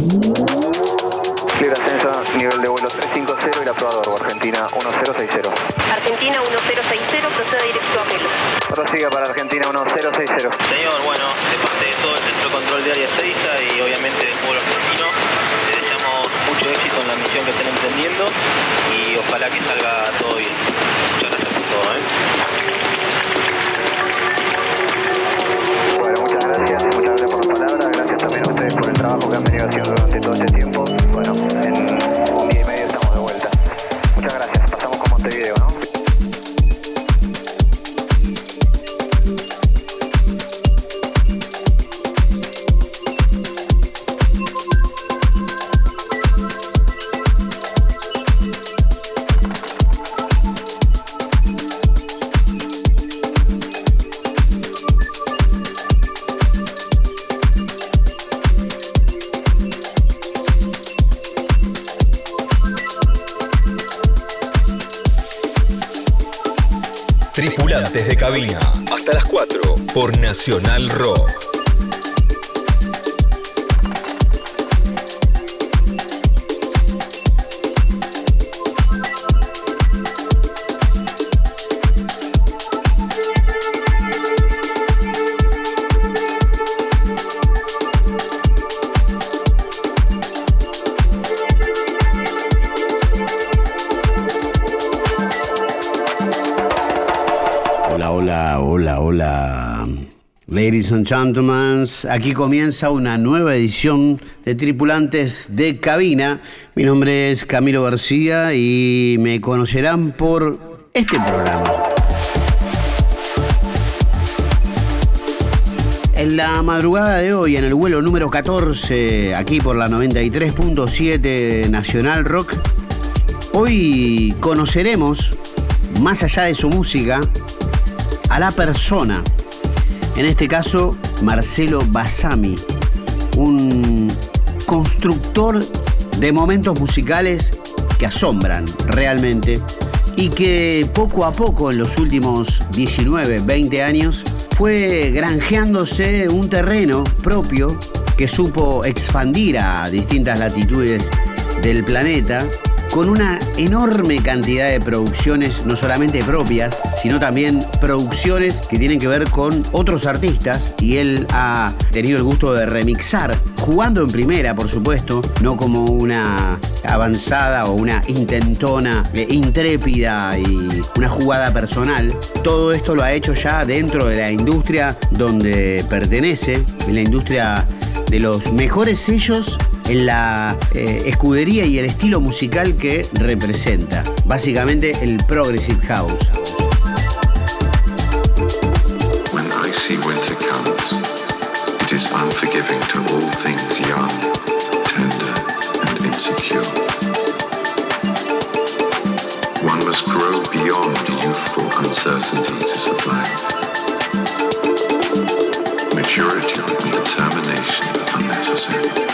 Libre ascenso, nivel de vuelo 350 y la probador, Argentina 1060. Argentina 1060, proceda directo a Melo. Prosiga para Argentina 1060. Señor, bueno, de parte de todo el centro de control de área 6 y obviamente del pueblo argentino, le deseamos mucho éxito en la misión que estén emprendiendo y ojalá que salga todo bien. Trabajo que han venido haciendo durante todo este tiempo. Bueno, en Nacional Rock. Gentlemen, aquí comienza una nueva edición de Tripulantes de Cabina. Mi nombre es Camilo García y me conocerán por este programa. En la madrugada de hoy, en el vuelo número 14, aquí por la 93.7 Nacional Rock, hoy conoceremos, más allá de su música, a la persona. En este caso, Marcelo Basami, un constructor de momentos musicales que asombran realmente y que poco a poco en los últimos 19, 20 años fue granjeándose un terreno propio que supo expandir a distintas latitudes del planeta con una enorme cantidad de producciones, no solamente propias, sino también producciones que tienen que ver con otros artistas y él ha tenido el gusto de remixar, jugando en primera, por supuesto, no como una avanzada o una intentona eh, intrépida y una jugada personal. Todo esto lo ha hecho ya dentro de la industria donde pertenece, en la industria de los mejores sellos la eh, escudería y el estilo musical que representa. Básicamente el Progressive House. When icy winter comes, it is unforgiving to all things young, tender, and insecure. One must grow beyond youthful uncertainties of life. Maturity and determination are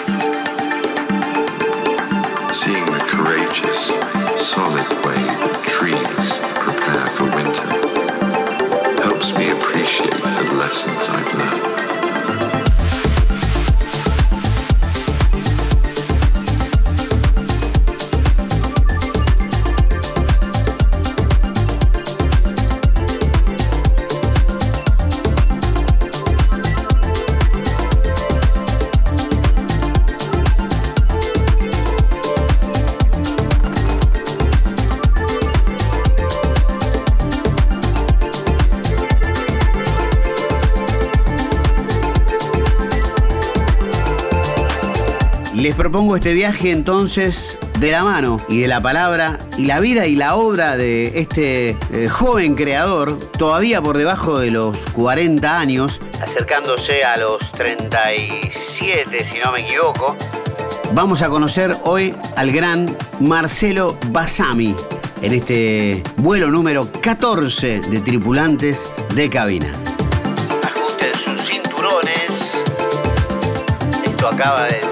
propongo este viaje entonces de la mano y de la palabra y la vida y la obra de este eh, joven creador, todavía por debajo de los 40 años, acercándose a los 37 si no me equivoco. Vamos a conocer hoy al gran Marcelo Basami en este vuelo número 14 de tripulantes de cabina. Ajusten sus cinturones. Esto acaba de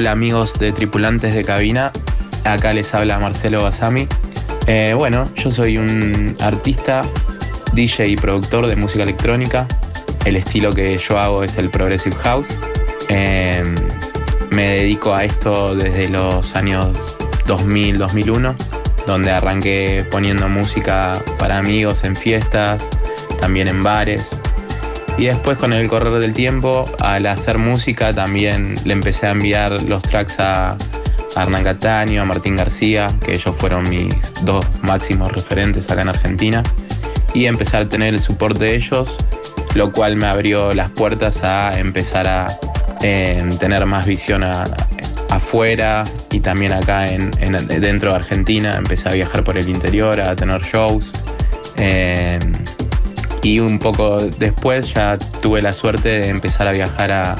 Hola amigos de tripulantes de cabina, acá les habla Marcelo Basami. Eh, bueno, yo soy un artista, DJ y productor de música electrónica. El estilo que yo hago es el Progressive House. Eh, me dedico a esto desde los años 2000-2001, donde arranqué poniendo música para amigos en fiestas, también en bares. Y después con el correr del tiempo, al hacer música, también le empecé a enviar los tracks a, Hernán Cataño, a Martín García, que ellos fueron mis dos máximos referentes acá en Argentina. Y empecé a tener el soporte de ellos, lo cual me abrió las puertas a empezar a tener más visión afuera y también acá en, dentro de Argentina. Empecé a viajar por el interior, a tener shows. Y un poco después ya tuve la suerte de empezar a viajar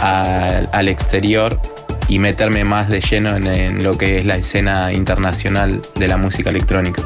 al exterior y meterme más de lleno en lo que es la escena internacional de la música electrónica.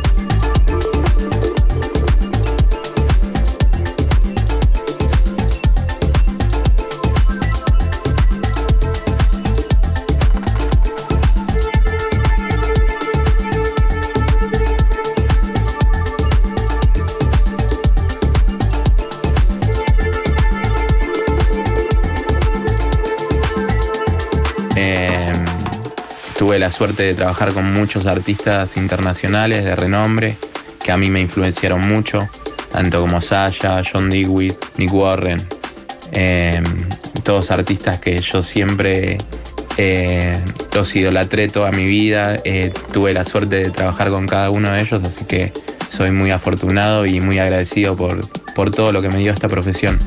Tuve la suerte de trabajar con muchos artistas internacionales de renombre que a mí me influenciaron mucho, tanto como Sasha, John Dewey, Nick Warren, em, todos artistas que yo siempre eh, los idolatré toda mi vida, eh, tuve la suerte de trabajar con cada uno de ellos, así que soy muy afortunado y muy agradecido por, por todo lo que me dio esta profesión.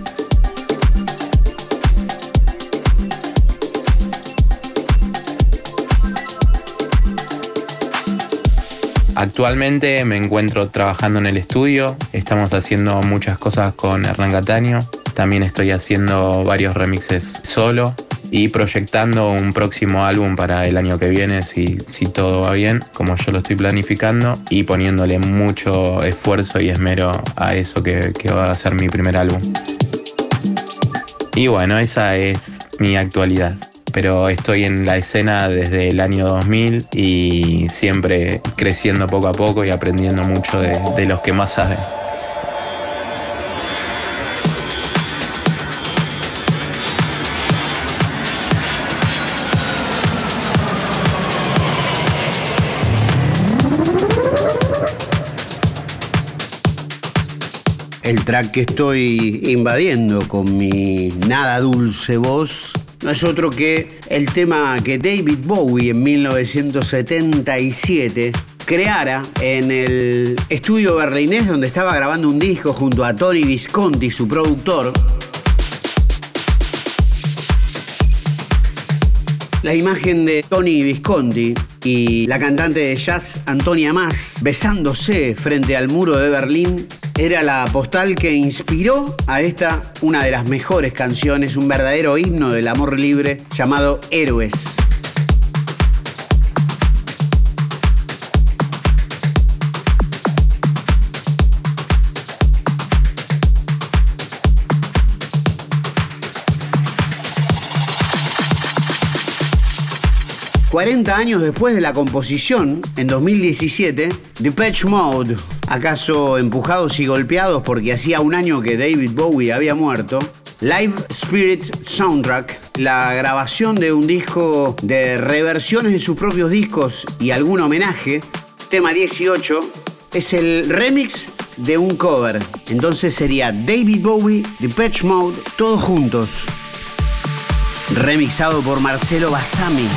Actualmente me encuentro trabajando en el estudio, estamos haciendo muchas cosas con Hernán Cataño, también estoy haciendo varios remixes solo y proyectando un próximo álbum para el año que viene si, si todo va bien, como yo lo estoy planificando y poniéndole mucho esfuerzo y esmero a eso que, que va a ser mi primer álbum. Y bueno, esa es mi actualidad pero estoy en la escena desde el año 2000 y siempre creciendo poco a poco y aprendiendo mucho de, los que más saben. El track que estoy invadiendo con mi nada dulce voz no es otro que el tema que David Bowie en 1977 creara en el estudio berlinés donde estaba grabando un disco junto a Tony Visconti, su productor. La imagen de Tony Visconti y la cantante de jazz Antonia Mas besándose frente al muro de Berlín era la postal que inspiró a esta, una de las mejores canciones, un verdadero himno del amor libre llamado Héroes. 40 años después de la composición, en 2017, Patch Mode, acaso empujados y golpeados porque hacía un año que David Bowie había muerto, Live Spirit Soundtrack, la grabación de un disco de reversiones de sus propios discos y algún homenaje, tema 18, es el remix de un cover. Entonces sería David Bowie, Patch Mode, todos juntos. Remixado por Marcelo Basami.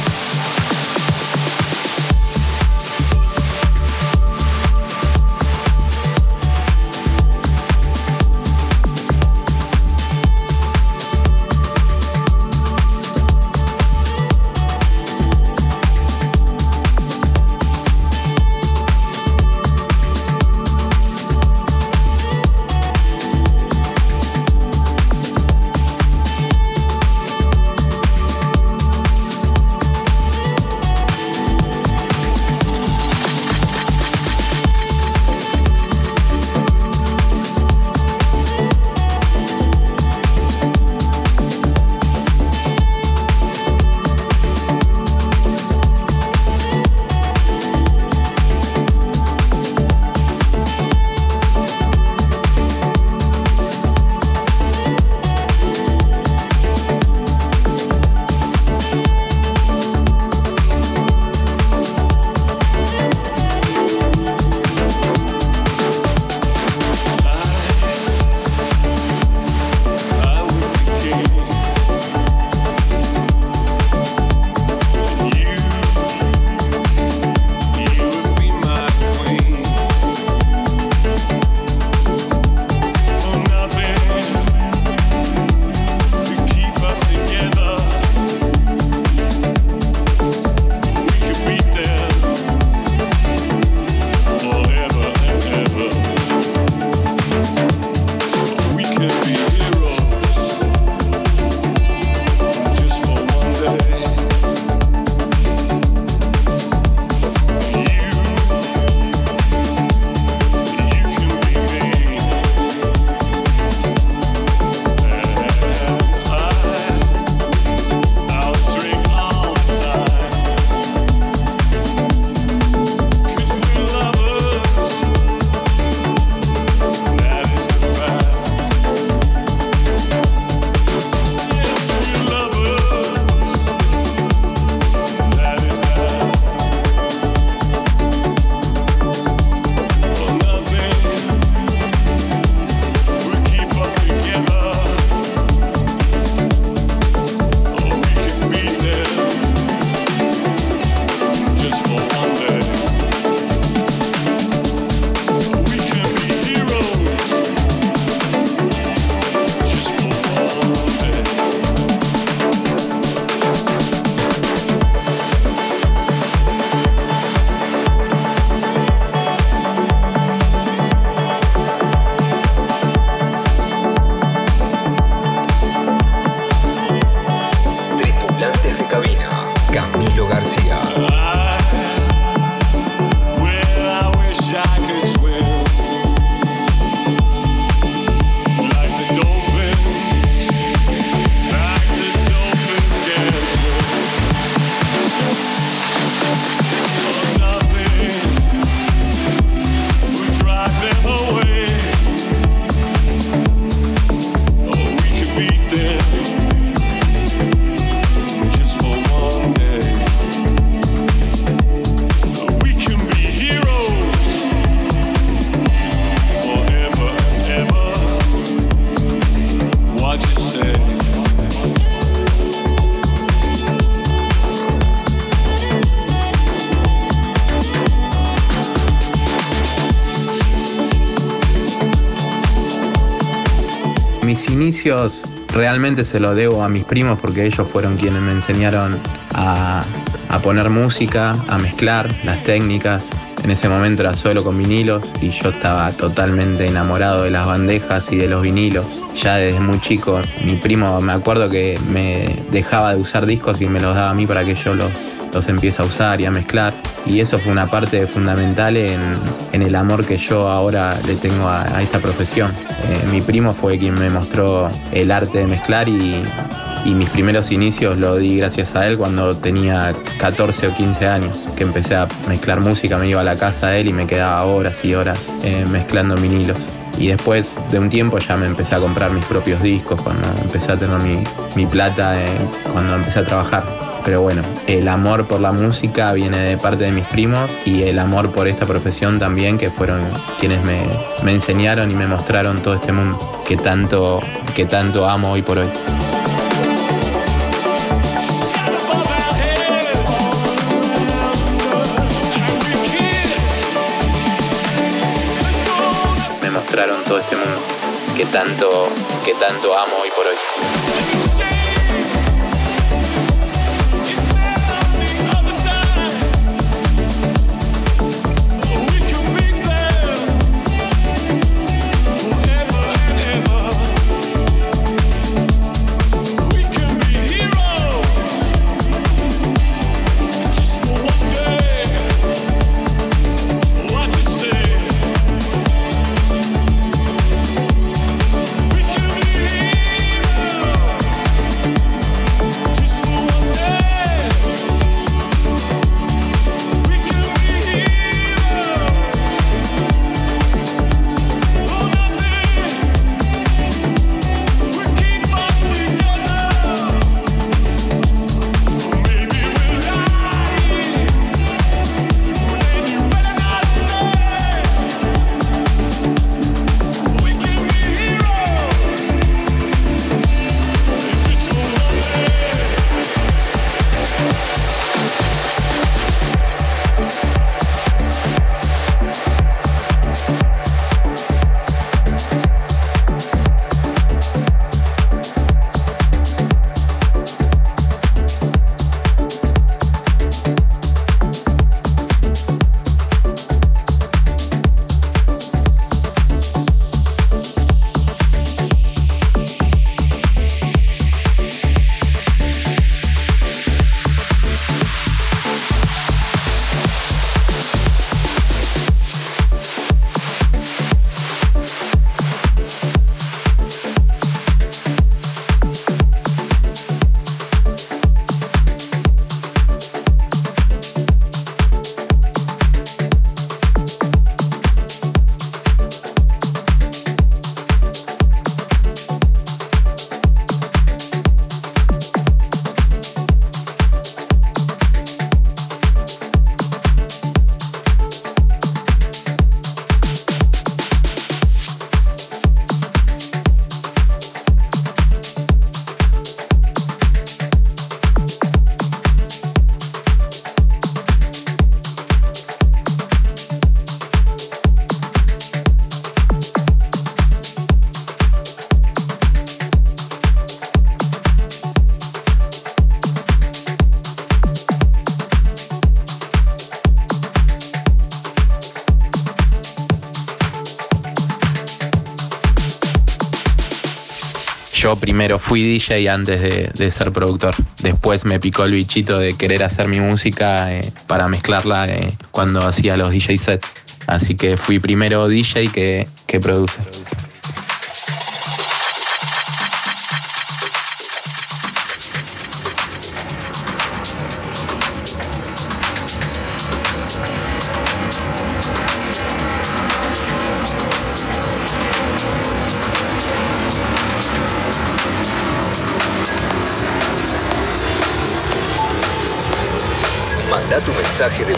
Realmente se lo debo a mis primos porque ellos fueron quienes me enseñaron a, a poner música, a mezclar las técnicas. En ese momento era solo con vinilos y yo estaba totalmente enamorado de las bandejas y de los vinilos. Ya desde muy chico, mi primo me acuerdo que me dejaba de usar discos y me los daba a mí para que yo los, los empiece a usar y a mezclar. Y eso fue una parte fundamental en, el amor que yo ahora le tengo a, esta profesión. Eh, mi primo fue quien me mostró el arte de mezclar y, mis primeros inicios lo di gracias a él cuando tenía 14 o 15 años, que empecé a mezclar música, me iba a la casa de él y me quedaba horas y horas eh, mezclando vinilos. Y después de un tiempo ya me empecé a comprar mis propios discos, cuando empecé a tener mi, mi plata, eh, cuando empecé a trabajar. Pero bueno, el amor por la música viene de parte de mis primos y el amor por esta profesión también, que fueron quienes me, me enseñaron y me mostraron todo este mundo que tanto, que tanto amo hoy por hoy. me mostraron todo este mundo que tanto, que tanto amo hoy por hoy. Primero fui DJ antes de, ser productor. Después me picó el bichito de querer hacer mi música eh, para mezclarla eh, cuando hacía los DJ sets. Así que fui primero DJ que, que.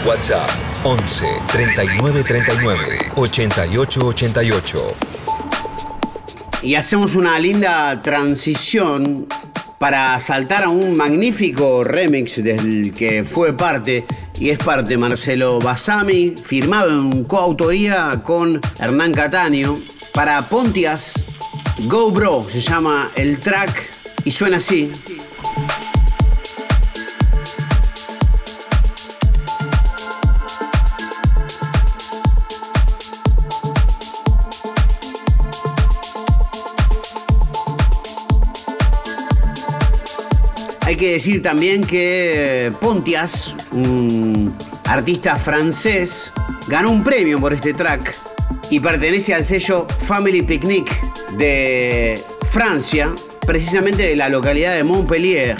WhatsApp 11 39 39 88 88. Y hacemos una linda transición para saltar a un magnífico remix del que fue parte y es parte Marcelo Basami, firmado en coautoría con Hernán Cataño para Pontias Go Bro se llama el track y suena así. Decir también que Pontias, un artista francés, ganó un premio por este track y pertenece al sello Family Picnic de Francia, precisamente de la localidad de Montpellier.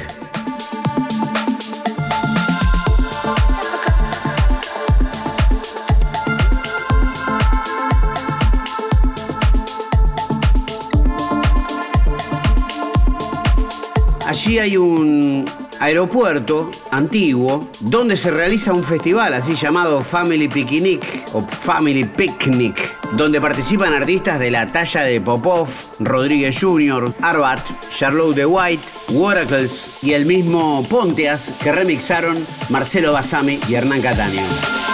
Allí hay un aeropuerto antiguo donde se realiza un festival así llamado Family Picnic o Family Picnic, donde participan artistas de la talla de Popov, Rodríguez Jr., Arbat, Charlotte de White, Waracles y el mismo Ponteas que remixaron Marcelo Basami y Hernán Cataño.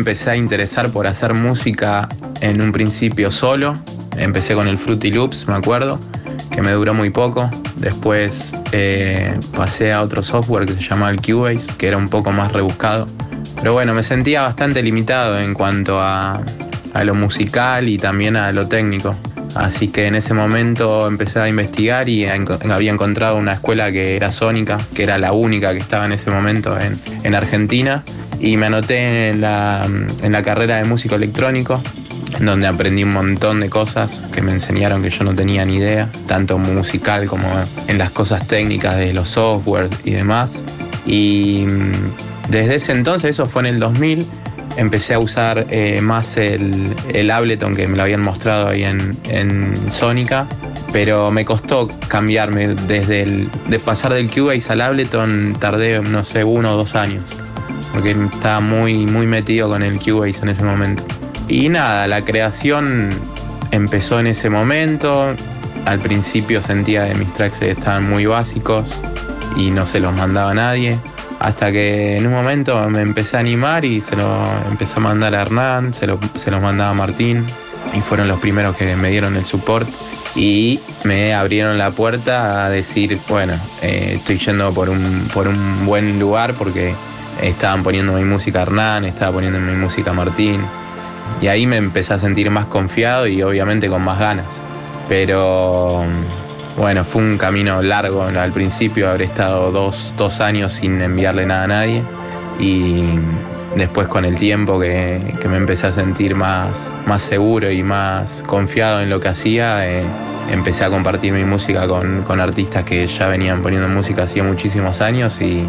Empecé a interesar por hacer música en un principio solo. Empecé con el Fruity Loops, me acuerdo, que me duró muy poco. Después eh, pasé a otro software que se llamaba el Cubase, que era un poco más rebuscado. Pero bueno, me sentía bastante limitado en cuanto a, a lo musical y también a lo técnico. Así que en ese momento empecé a investigar y había encontrado una escuela que era sónica, que era la única que estaba en ese momento en, en Argentina. Y me anoté en la, en la carrera de músico electrónico, donde aprendí un montón de cosas que me enseñaron que yo no tenía ni idea, tanto musical como en las cosas técnicas de los software y demás. Y mm, desde ese entonces, eso fue en el 2000, empecé a usar eh, más el, el Ableton que me lo habían mostrado ahí en, en Sónica, pero me costó cambiarme desde el, de pasar del Cubase al Ableton, tardé, no sé, uno o dos años, porque estaba muy, muy metido con el Cubase en ese momento. Y nada, la creación empezó en ese momento. Al principio sentía que mis tracks estaban muy básicos y no se los mandaba a nadie. Hasta que en un momento me empecé a animar y se lo empecé a mandar a Hernán, se, lo- se los mandaba a Martín y fueron los primeros que me dieron el support y me abrieron la puerta a decir, bueno, eh, estoy yendo por un, por un buen lugar porque estaban poniendo mi música Hernán, estaba poniendo mi música Martín y ahí me empecé a sentir más confiado y obviamente con más ganas. Pero bueno, fue un camino largo. Al principio habré estado dos, dos años sin enviarle nada a nadie. Y después con el tiempo que, que me empecé a sentir más, más seguro y más confiado en lo que hacía, eh, empecé a compartir mi música con, con artistas que ya venían poniendo música hacía muchísimos años y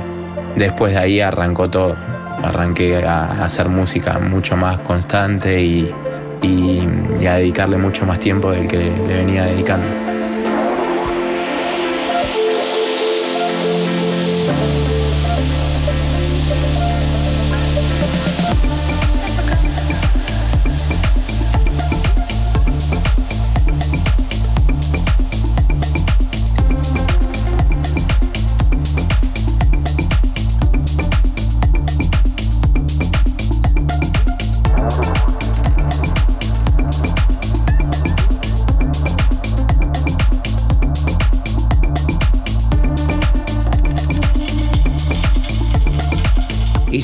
después de ahí arrancó todo. Arranqué a hacer música mucho más constante y, y- y a dedicarle mucho más tiempo del que le venía dedicando.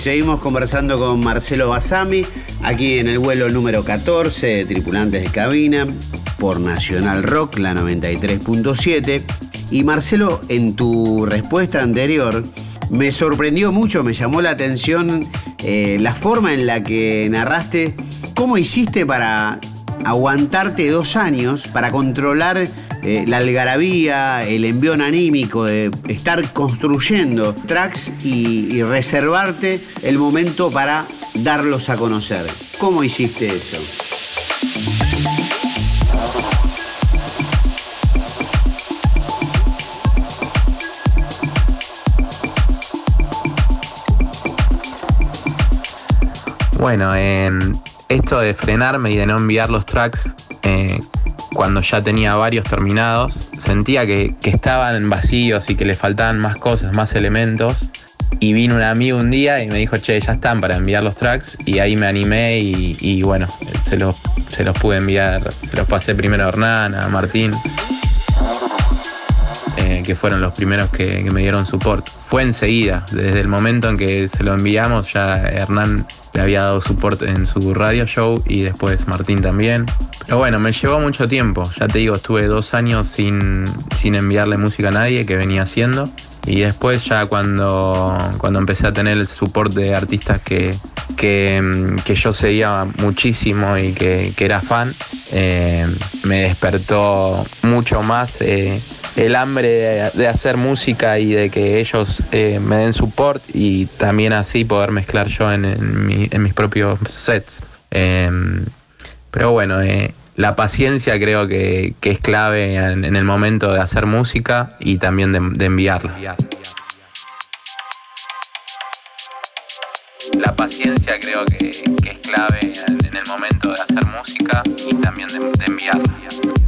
Seguimos conversando con Marcelo Basami, aquí en el vuelo número 14 de Tripulantes de Cabina, por Nacional Rock, la 93.7. Y Marcelo, en tu respuesta anterior, me sorprendió mucho, me llamó la atención eh, la forma en la que narraste cómo hiciste para aguantarte dos años, para controlar eh, la algarabía, el envión anímico de estar construyendo tracks y, reservarte el momento para darlos a conocer. ¿Cómo hiciste eso? Bueno, eh, esto de frenarme y de no enviar los tracks eh, cuando ya tenía varios terminados, sentía que, que, estaban vacíos y que le faltaban más cosas, más elementos. Y vino un amigo un día y me dijo, che, ya están para enviar los tracks. Y ahí me animé y, bueno, se los, se los pude enviar, se los pasé primero a Hernán, a Martín. Eh, que fueron los primeros que, que me dieron support. Fue enseguida, desde el momento en que se lo enviamos, ya Hernán le había dado support en su radio show y después Martín también. Pero bueno, me llevó mucho tiempo. Ya te digo, estuve dos años sin, sin enviarle música a nadie que venía haciendo. Y después ya cuando, cuando empecé a tener el support de artistas que, que, que yo seguía muchísimo y que, que era fan, eh, me despertó mucho más eh, el hambre de, hacer música y de que ellos eh, me den support y también así poder mezclar yo en, en, mi, en mis propios sets. pero bueno, la paciencia creo que, es clave en, el momento de hacer música y también de, enviarla. La paciencia creo que, es clave en, el momento de hacer música y también de enviarla.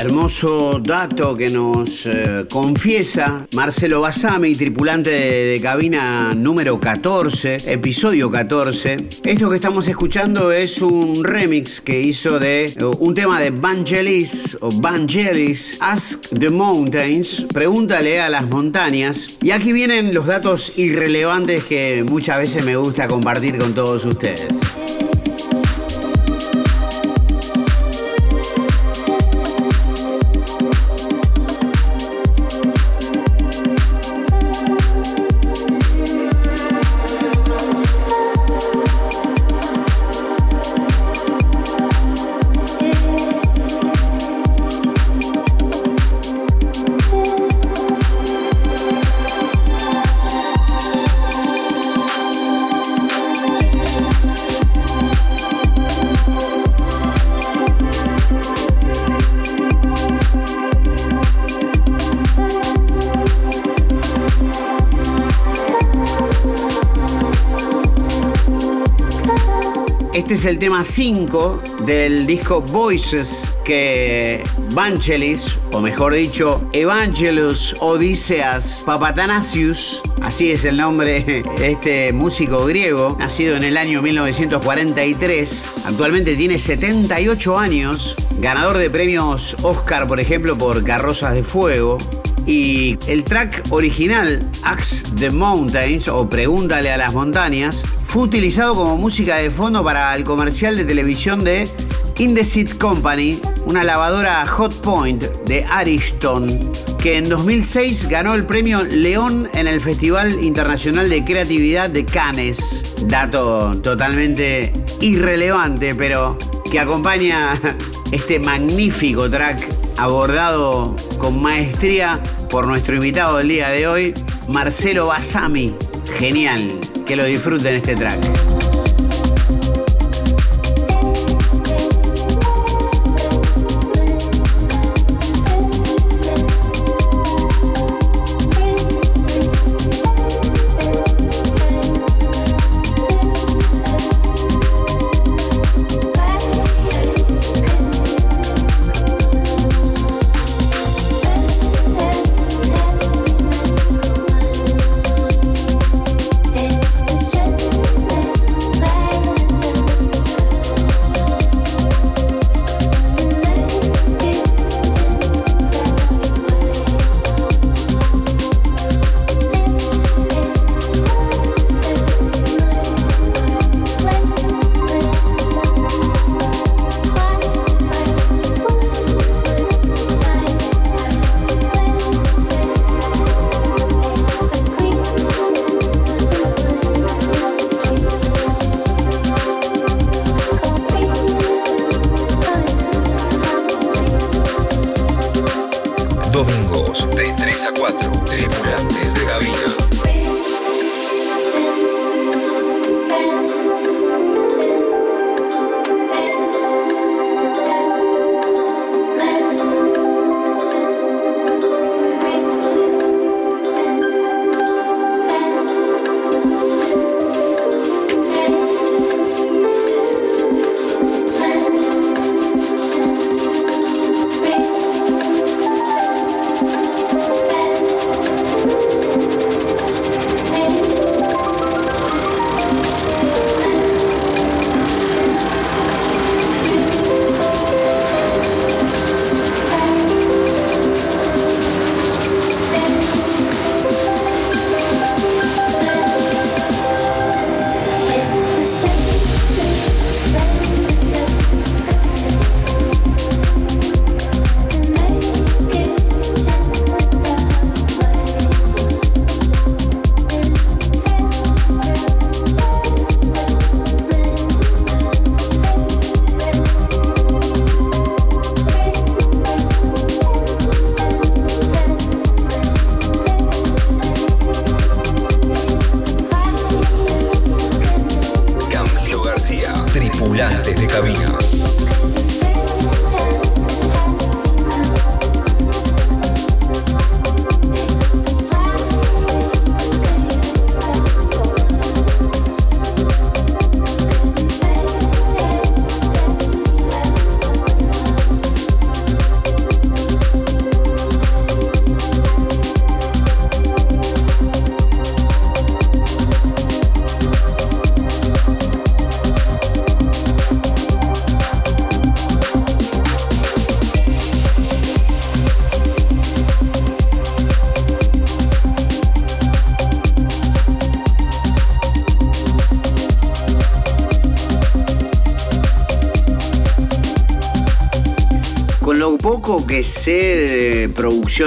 Hermoso dato que nos eh, confiesa Marcelo Basami, tripulante de, cabina número 14, episodio 14. Esto que estamos escuchando es un remix que hizo de uh, un tema de Vangelis o Vangelis, Ask the Mountains, pregúntale a las montañas. Y aquí vienen los datos irrelevantes que muchas veces me gusta compartir con todos ustedes. El tema 5 del disco Voices que Vangelis, o mejor dicho, Evangelus Odysseas Papatanasius, así es el nombre de este músico griego, nacido en el año 1943, actualmente tiene 78 años, ganador de premios Oscar, por ejemplo, por Carrozas de Fuego, y el track original, Axe the Mountains o Pregúntale a las Montañas, fue utilizado como música de fondo para el comercial de televisión de Indesit Company, una lavadora Hot Point de Ariston, que en 2006 ganó el premio León en el Festival Internacional de Creatividad de Cannes. Dato totalmente irrelevante, pero que acompaña este magnífico track abordado con maestría por nuestro invitado del día de hoy, Marcelo Basami. Genial, que lo disfruten este track.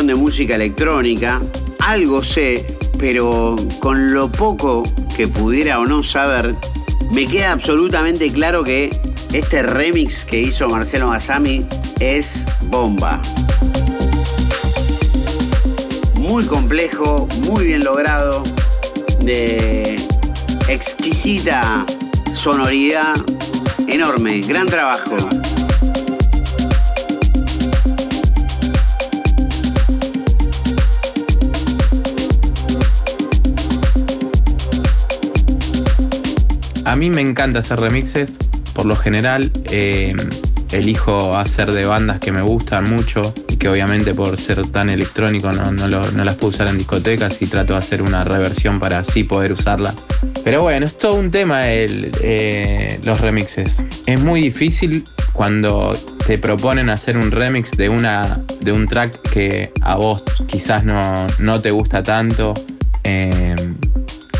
De música electrónica, algo sé, pero con lo poco que pudiera o no saber, me queda absolutamente claro que este remix que hizo Marcelo Masami es bomba. Muy complejo, muy bien logrado, de exquisita sonoridad, enorme, gran trabajo. A mí me encanta hacer remixes. Por lo general, eh, elijo hacer de bandas que me gustan mucho y que obviamente por ser tan electrónico no, las puedo usar en discotecas y trato de hacer una reversión para así poder usarla. Pero bueno, es todo un tema eh, los remixes. Es muy difícil cuando te proponen hacer un remix de, una, de un track que a vos quizás no, no te gusta tanto. Eh,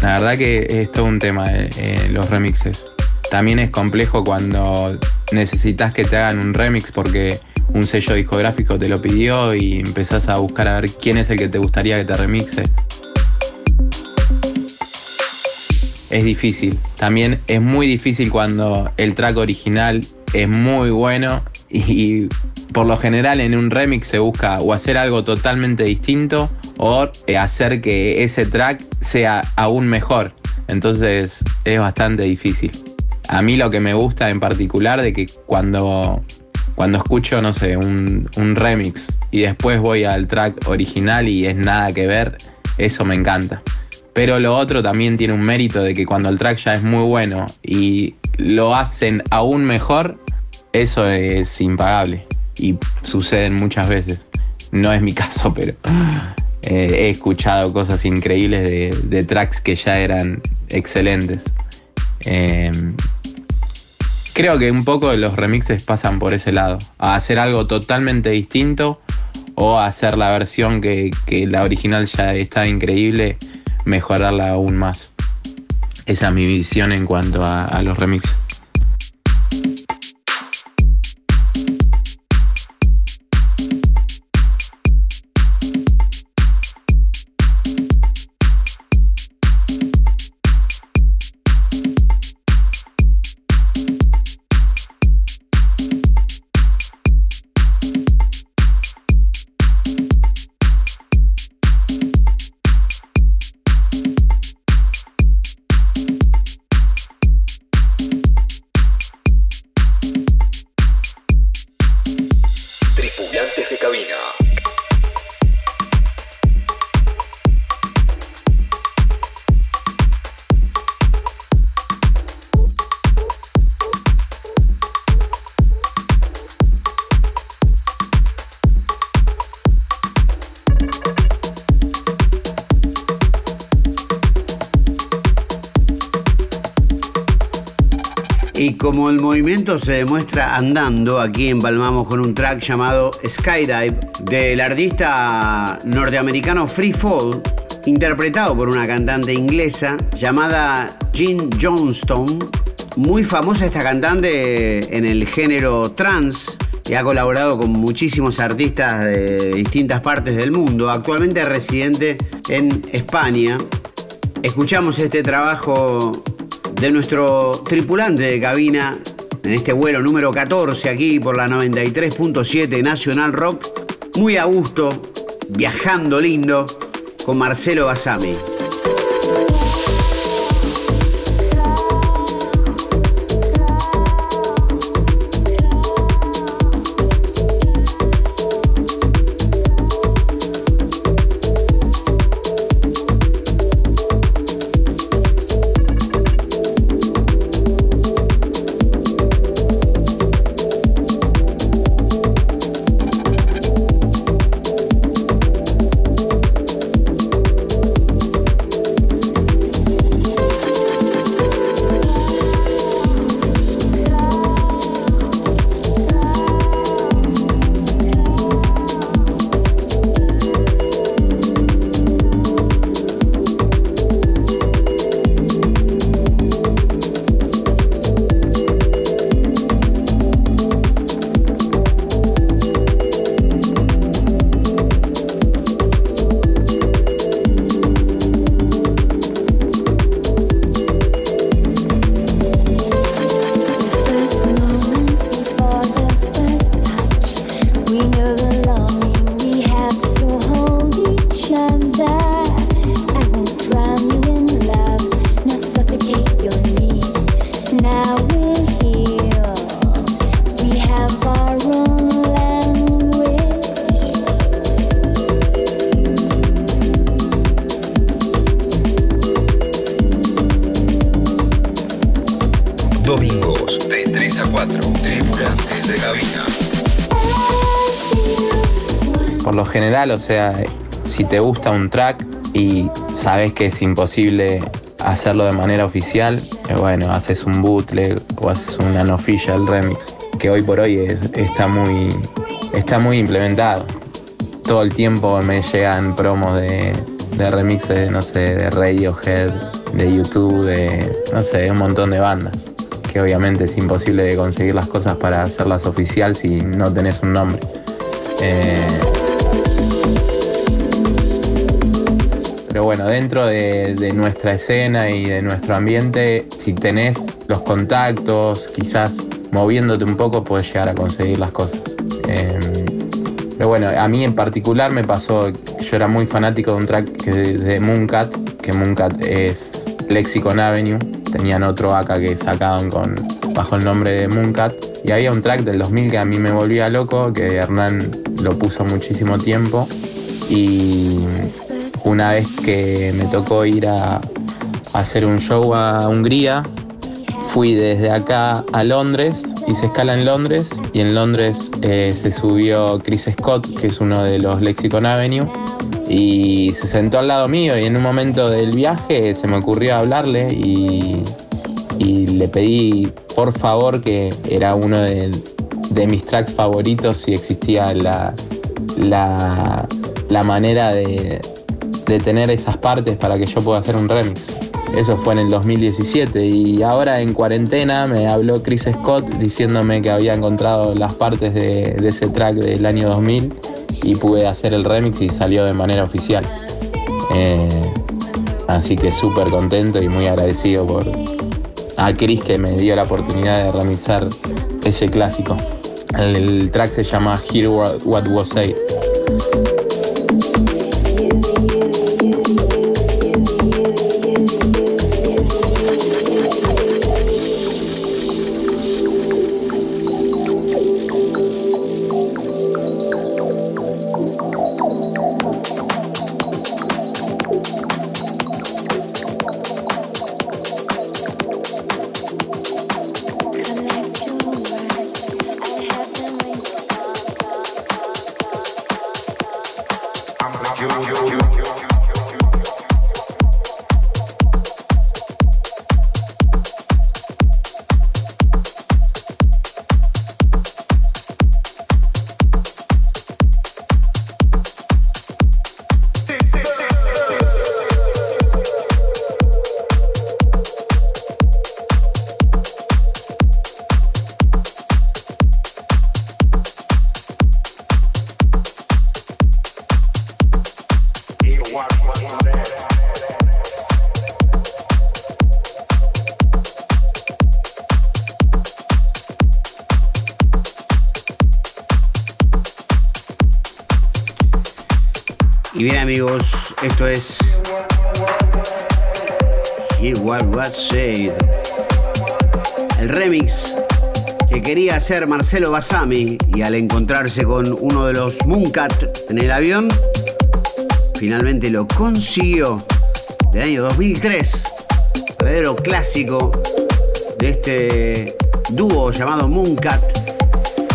la verdad que es todo un tema eh, eh, los remixes. También es complejo cuando necesitas que te hagan un remix porque un sello discográfico te lo pidió y empezás a buscar a ver quién es el que te gustaría que te remixe. Es difícil. También es muy difícil cuando el track original es muy bueno y por lo general en un remix se busca o hacer algo totalmente distinto o eh, hacer que ese track sea aún mejor. Entonces es bastante difícil. A mí lo que me gusta en particular de que cuando, cuando escucho, no sé, un, un remix y después voy al track original y es nada que ver, eso me encanta. Pero lo otro también tiene un mérito de que cuando el track ya es muy bueno y lo hacen aún mejor, eso es impagable. Y sucede muchas veces. No es mi caso, pero eh, he escuchado cosas increíbles de, de tracks que ya eran excelentes. Eh, creo que un poco los remixes pasan por ese lado. A hacer algo totalmente distinto o a hacer la versión que, la original ya está increíble, mejorarla aún más. Esa es mi visión en cuanto a los remixes. Se demuestra andando, aquí empalmamos con un track llamado Skydive del artista norteamericano Free Fall, interpretado por una cantante inglesa llamada Jean Johnston. Muy famosa esta cantante en el género trance y ha colaborado con muchísimos artistas de distintas partes del mundo. Actualmente residente en España. Escuchamos este trabajo de nuestro tripulante de cabina en este vuelo número 14 aquí por la 93.7 Nacional Rock. Muy a gusto, viajando lindo con Marcelo Basami. Por lo general, o sea, si te gusta un track y sabes que es imposible hacerlo de manera oficial, eh, bueno, haces un bootleg o haces un unofficial remix, que hoy por hoy es- está muy está muy implementado. Todo el tiempo me llegan promos de, de remixes, no sé, de Radiohead, de YouTube, de no sé, un montón de bandas. Que obviamente es imposible de conseguir las cosas para hacerlas oficial si no tenés un nombre. Eh, Pero bueno, dentro de, de nuestra escena y de nuestro ambiente, si tenés los contactos, quizás moviéndote un poco, puedes llegar a conseguir las cosas. Eh, pero bueno, a mí en particular me pasó, yo era muy fanático de un track que de Mooncat, que Mooncat es Lexicon Avenue, tenían otro acá que sacaban con, bajo el nombre de Mooncat, y había un track del 2000 que a mí me volvía loco, que Hernán lo puso muchísimo tiempo, y una vez que me tocó ir a, hacer un show a Hungría, fui desde acá a Londres, hice escala en Londres y en Londres eh, se subió Chris Scott, que es uno de los Lexicon Avenue, y se sentó al lado mío y en un momento del viaje se me ocurrió hablarle y, y le pedí por favor que era uno de, mis tracks favoritos si existía la, la, la manera de, de tener esas partes para que yo pueda hacer un remix. Eso fue en el 2017 y ahora en cuarentena me habló Chris Scott diciéndome que había encontrado las partes de, de ese track del año 2000 y pude hacer el remix y salió de manera oficial. Eh, así que súper contento y muy agradecido por a Chris que me dio la oportunidad de remixar ese clásico. El, track se llama Hear What What Was Said. Hacer Marcelo Basami y al encontrarse con uno de los Mooncat en el avión, finalmente lo consiguió del año 2003. Verdadero clásico de este dúo llamado Mooncat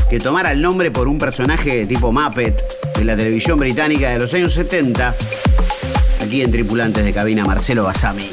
que tomara el nombre por un personaje tipo Muppet de la televisión británica de los años 70. Aquí en Tripulantes de Cabina, Marcelo Basami.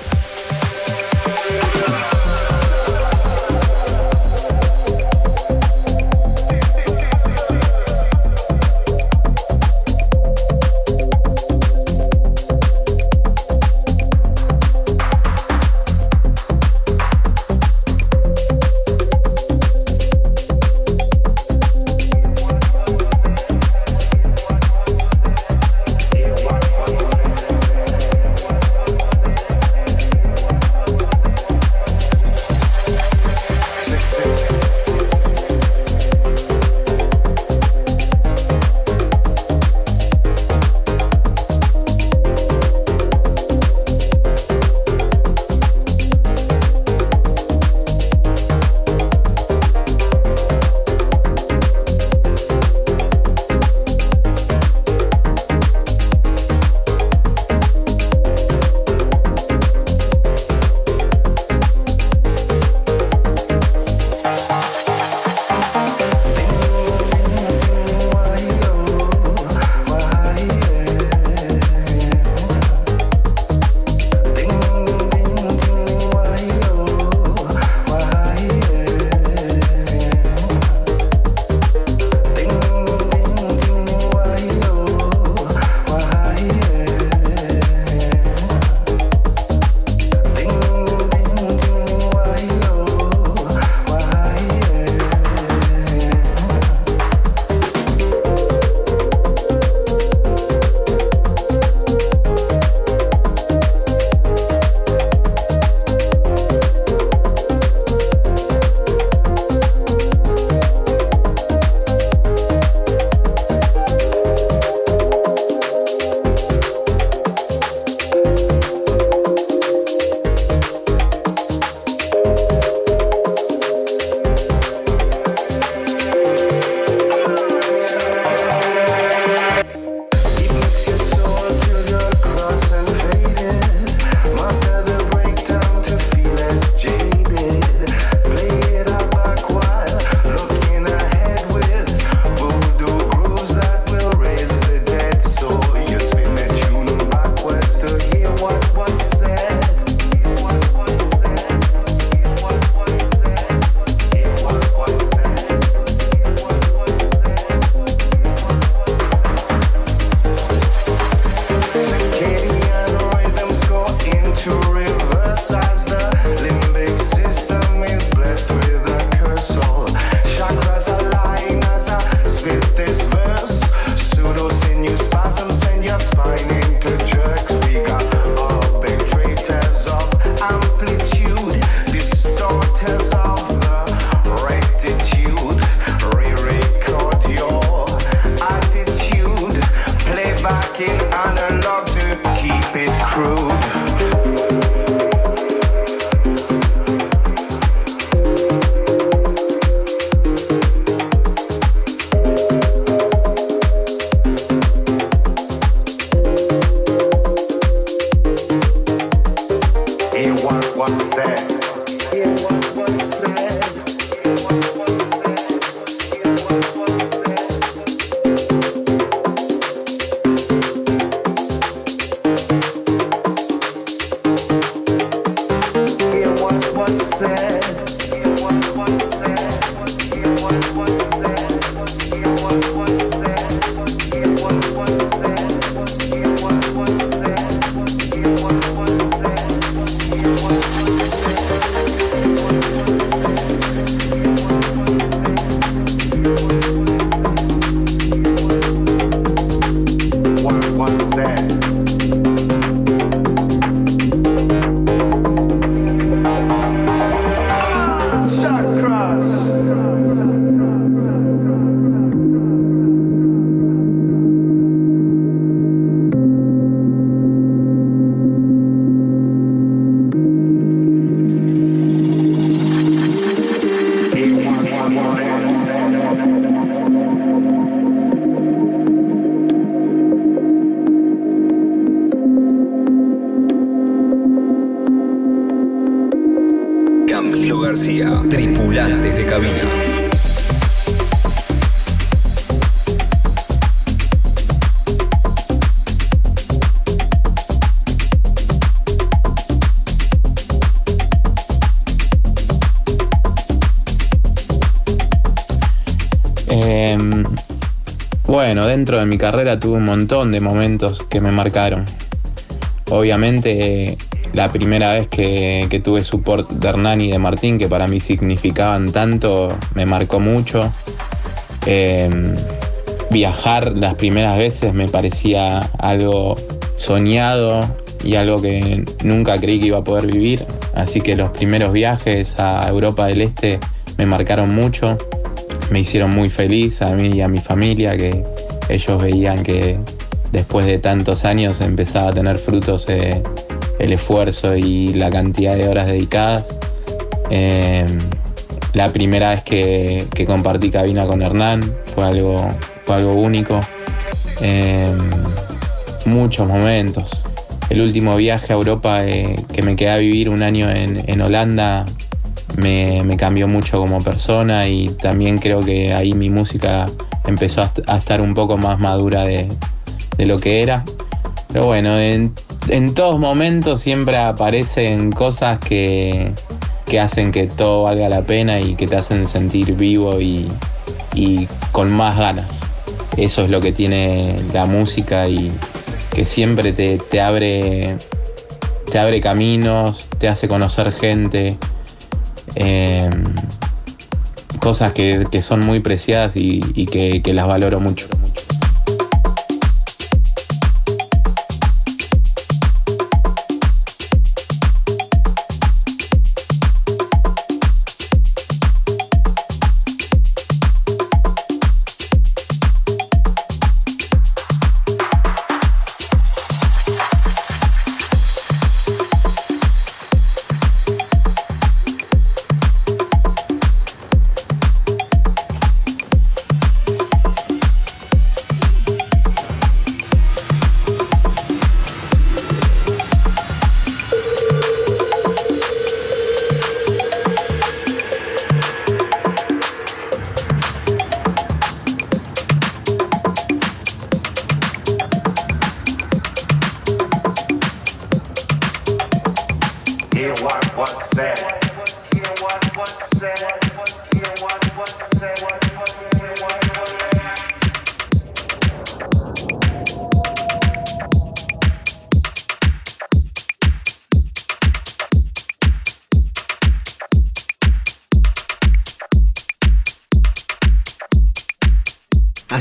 Dentro de mi carrera tuve un montón de momentos que me marcaron. Obviamente, la primera vez que, que tuve support de Hernán y de Martín, que para mí significaban tanto, me marcó mucho. Eh, viajar las primeras veces me parecía algo soñado y algo que nunca creí que iba a poder vivir. Así que los primeros viajes a Europa del Este me marcaron mucho me hicieron muy feliz a mí y a mi familia, que ellos veían que después de tantos años empezaba a tener frutos eh, el esfuerzo y la cantidad de horas dedicadas. Eh, la primera vez que, compartí cabina con Hernán fue algo, fue algo único. Eh, muchos momentos. El último viaje a Europa que me quedé a vivir un año en, en Holanda me, me, cambió mucho como persona y también creo que ahí mi música empezó a, estar un poco más madura de, lo que era. Pero bueno, en, todos momentos siempre aparecen cosas que, que, hacen que todo valga la pena y que te hacen sentir vivo y, y con más ganas. Eso es lo que tiene la música y que siempre te, te abre te abre caminos, te hace conocer gente, eh, cosas que, que, son muy preciadas y, y que, que, las valoro mucho.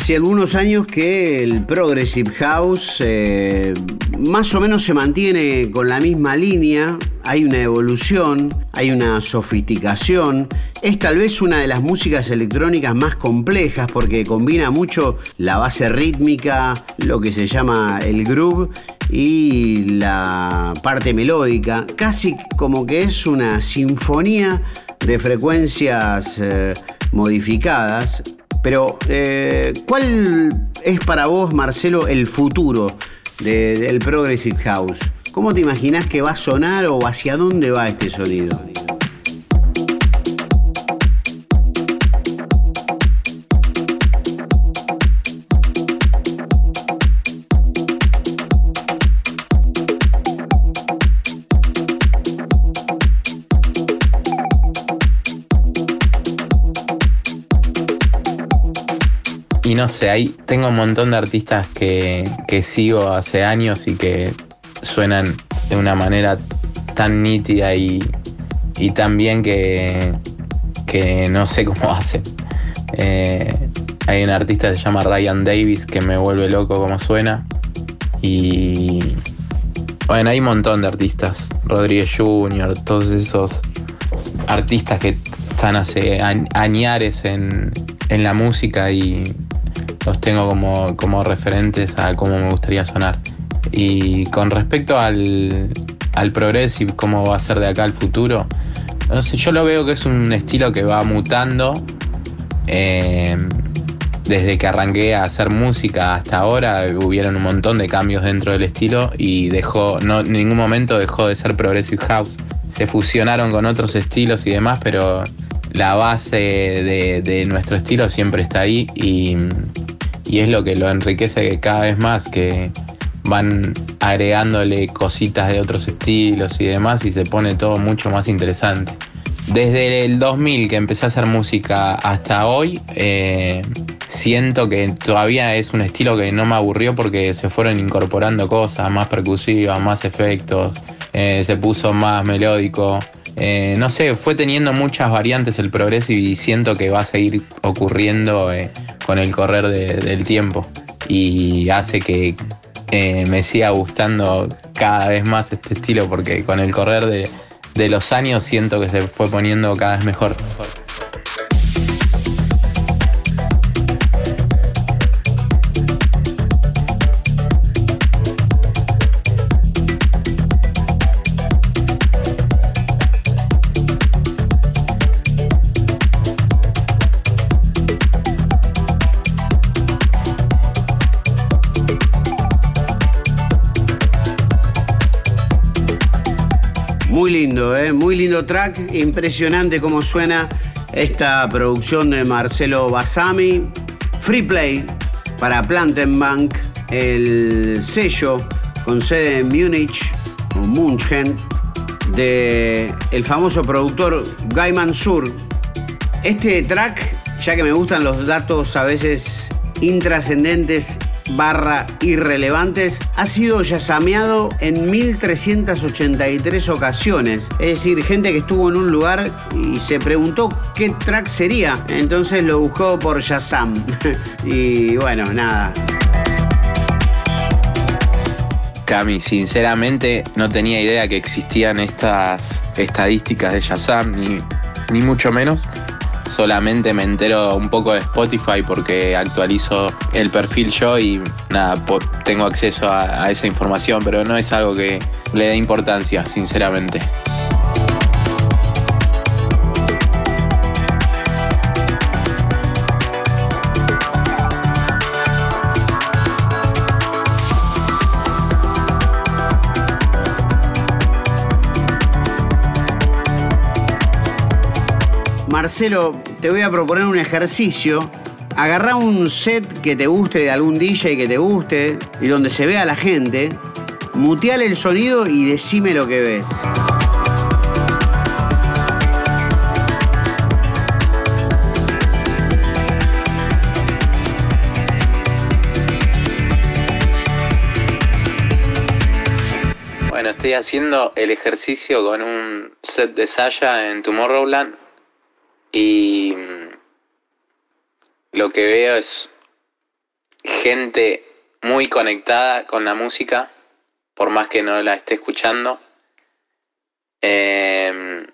Hace algunos años que el Progressive House eh, más o menos se mantiene con la misma línea, hay una evolución, hay una sofisticación. Es tal vez una de las músicas electrónicas más complejas porque combina mucho la base rítmica, lo que se llama el groove y la parte melódica, casi como que es una sinfonía de frecuencias eh, modificadas pero, eh, ¿cuál es para vos, Marcelo, el futuro de, del Progressive House? ¿Cómo te imaginas que va a sonar o hacia dónde va este sonido? No sé, ahí tengo un montón de artistas que, que, sigo hace años y que suenan de una manera tan nítida y, y tan bien que, que, no sé cómo hacen. Eh, hay un artista que se llama Ryan Davis que me vuelve loco como suena. Y bueno, hay un montón de artistas. Rodríguez Jr., todos esos artistas que están hace añares en, en la música y los tengo como, como referentes a cómo me gustaría sonar. Y con respecto al, al progressive, cómo va a ser de acá al futuro, no sé, yo lo veo que es un estilo que va mutando. Eh, desde que arranqué a hacer música hasta ahora hubieron un montón de cambios dentro del estilo y dejó, no, en ningún momento dejó de ser progressive house. Se fusionaron con otros estilos y demás, pero la base de, de nuestro estilo siempre está ahí y, y es lo que lo enriquece cada vez más, que van agregándole cositas de otros estilos y demás y se pone todo mucho más interesante. Desde el 2000 que empecé a hacer música hasta hoy, eh, siento que todavía es un estilo que no me aburrió porque se fueron incorporando cosas más percusivas, más efectos, eh, se puso más melódico. Eh, no sé, fue teniendo muchas variantes el progreso y siento que va a seguir ocurriendo con el correr de- del tiempo. Y hace que me siga gustando cada vez más este estilo porque con el correr de los años siento que se fue poniendo cada vez mejor. Track, impresionante cómo suena esta producción de Marcelo Basami. Free Play para Plantenbank, el sello con sede en Múnich o München de el famoso productor Guy Mansur. Este track, ya que me gustan los datos a veces intrascendentes barra irrelevantes, ha sido yasameado en 1383 ocasiones. Es decir, gente que estuvo en un lugar y se preguntó qué track sería. Entonces lo buscó por Yasam. y bueno, nada. Cami, sinceramente no tenía idea que existían estas estadísticas de Shazam, ni, ni mucho menos. Solamente me entero un poco de Spotify porque actualizo el perfil yo y nada, tengo acceso a, a esa información, pero no es algo que le dé importancia, sinceramente. Marcelo, te voy a proponer un ejercicio. Agarrá un set que te guste de algún DJ que te guste y donde se vea la gente. Muteale el sonido y decime lo que ves. Bueno, estoy haciendo el ejercicio con un set de Saya en Tomorrowland y mm, lo que veo es gente muy conectada con la música, por más que no la esté escuchando. Em,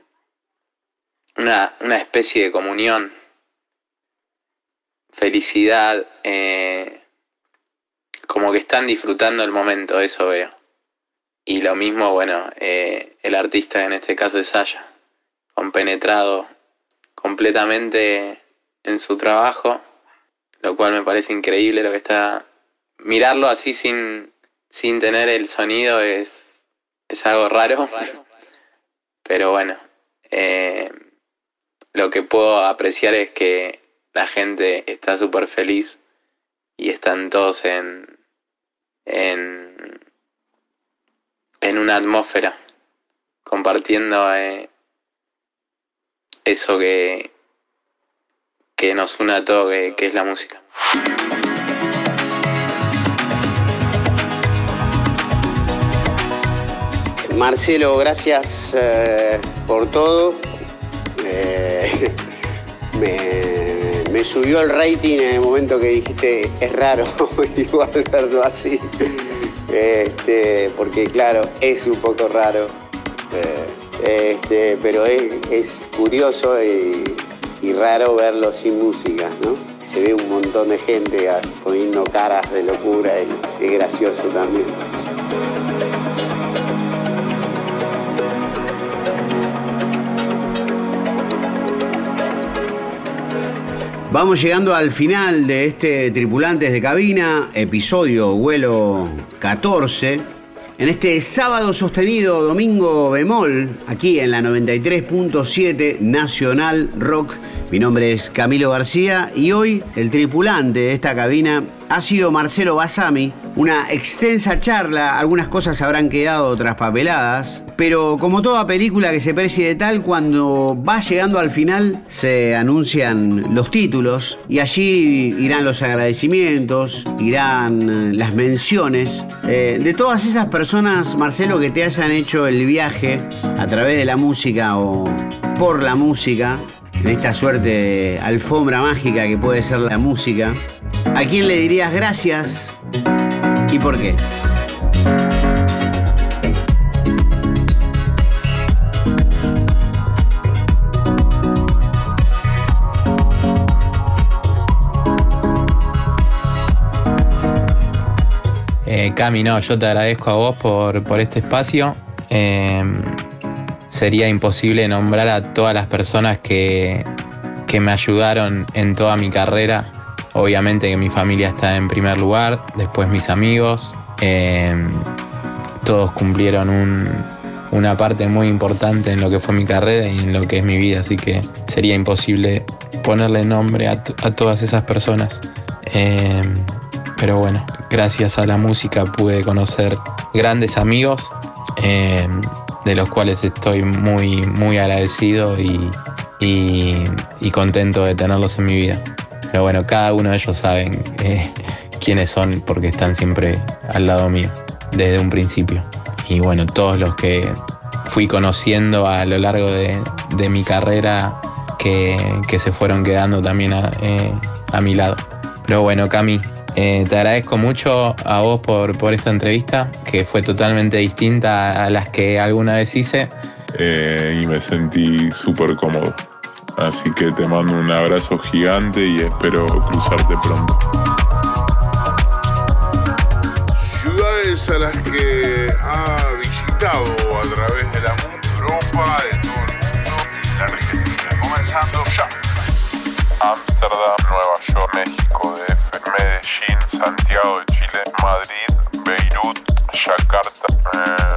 una, una especie de comunión, felicidad, eh, como que están disfrutando el momento, eso veo. Y lo mismo, bueno, eh, el artista en este caso es Saya, compenetrado completamente en su trabajo, lo cual me parece increíble lo que está... Mirarlo así sin, sin tener el sonido es, es algo raro, pero bueno, eh, lo que puedo apreciar es que la gente está súper feliz y están todos en, en, en una atmósfera, compartiendo eh, eso que, que nos une a todos, que, que es la música. Marcelo, gracias eh, por todo. Eh, me, me subió el rating en el momento que dijiste es raro igual verlo así. Este, porque claro, es un poco raro. Eh, este, pero es, es curioso y, y raro verlo sin música, ¿no? Se ve un montón de gente poniendo caras de locura y es gracioso también. Vamos llegando al final de este Tripulantes de Cabina, episodio vuelo 14. En este sábado sostenido, domingo bemol, aquí en la 93.7 Nacional Rock. Mi nombre es Camilo García y hoy el tripulante de esta cabina ha sido Marcelo Basami. Una extensa charla, algunas cosas habrán quedado traspapeladas, pero como toda película que se precie de tal, cuando va llegando al final se anuncian los títulos y allí irán los agradecimientos, irán eh, las menciones eh, de todas esas personas, Marcelo, que te hayan hecho el viaje a través de la música o por la música, en esta suerte de alfombra mágica que puede ser la música. ¿A quién le dirías gracias y por qué? Eh, Cami, no, yo te agradezco a vos por, por este espacio. Eh, sería imposible nombrar a todas las personas que, que me ayudaron en toda mi carrera. Obviamente que mi familia está en primer lugar, después mis amigos. Eh, todos cumplieron un- una parte muy importante en lo que fue mi carrera y en lo que es mi vida, así que sería imposible ponerle nombre a, todas esas personas. Eh, pero bueno, gracias a la música pude conocer grandes amigos, eh, de los cuales estoy muy, muy agradecido y contento de tenerlos en mi vida. Pero bueno, cada uno de ellos saben eh, quiénes son porque están siempre al lado mío, desde un principio. Y bueno, todos los que fui conociendo a lo largo de, de mi carrera que, que se fueron quedando también a, eh, a mi lado. Pero bueno, Cami, eh, te agradezco mucho a vos por, por esta entrevista, que fue totalmente distinta a las que alguna vez hice. y me sentí súper cómodo. Así que te mando un abrazo gigante y espero cruzarte pronto. ciudades a las que ha visitado a través de la Europa, de todo el mundo y la Argentina. Comenzando ya. Ámsterdam, Nueva York, México, DF, Medellín, Santiago de Chile, Madrid, Beirut, Yakarta, eh,